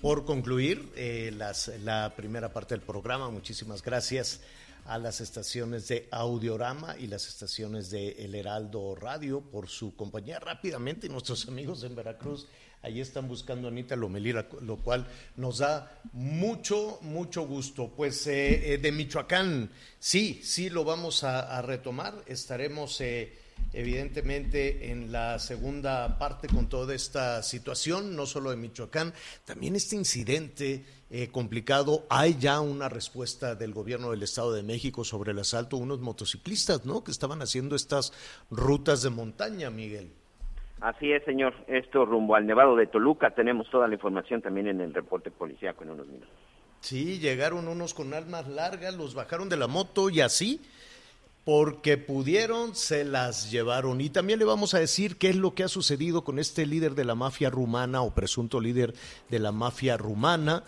por concluir las, la primera parte del programa. Muchísimas gracias a las estaciones de Audiorama y las estaciones de El Heraldo Radio por su compañía. Rápidamente, nuestros amigos en Veracruz Ahí están buscando a Anita Lomelí, lo cual nos da mucho, mucho gusto. Pues eh, eh, de Michoacán, sí, sí lo vamos a, retomar. Estaremos eh, evidentemente en la segunda parte con toda esta situación, no solo de Michoacán, también este incidente complicado. Hay ya una respuesta del gobierno del Estado de México sobre el asalto a unos motociclistas, ¿no? Que estaban haciendo estas rutas de montaña, Miguel. Así es, señor. Esto rumbo al Nevado de Toluca. Tenemos toda la información también en el reporte policíaco en unos minutos. Sí, llegaron unos con armas largas, los bajaron de la moto y así porque pudieron, se las llevaron. Y también le vamos a decir qué es lo que ha sucedido con este líder de la mafia rumana o presunto líder de la mafia rumana,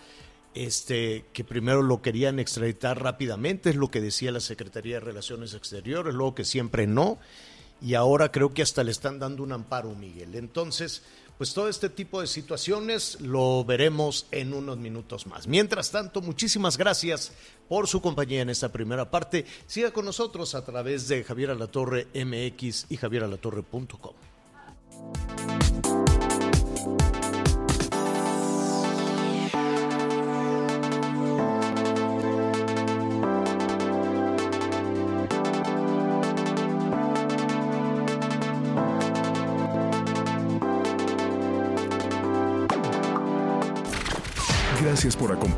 este, que primero lo querían extraditar rápidamente, es lo que decía la Secretaría de Relaciones Exteriores, luego que siempre no, y ahora creo que hasta le están dando un amparo, Miguel. Entonces, pues todo este tipo de situaciones lo veremos en unos minutos más. Mientras tanto, muchísimas gracias por su compañía en esta primera parte. Siga con nosotros a través de Javier Alatorre MX y javieralatorre.com.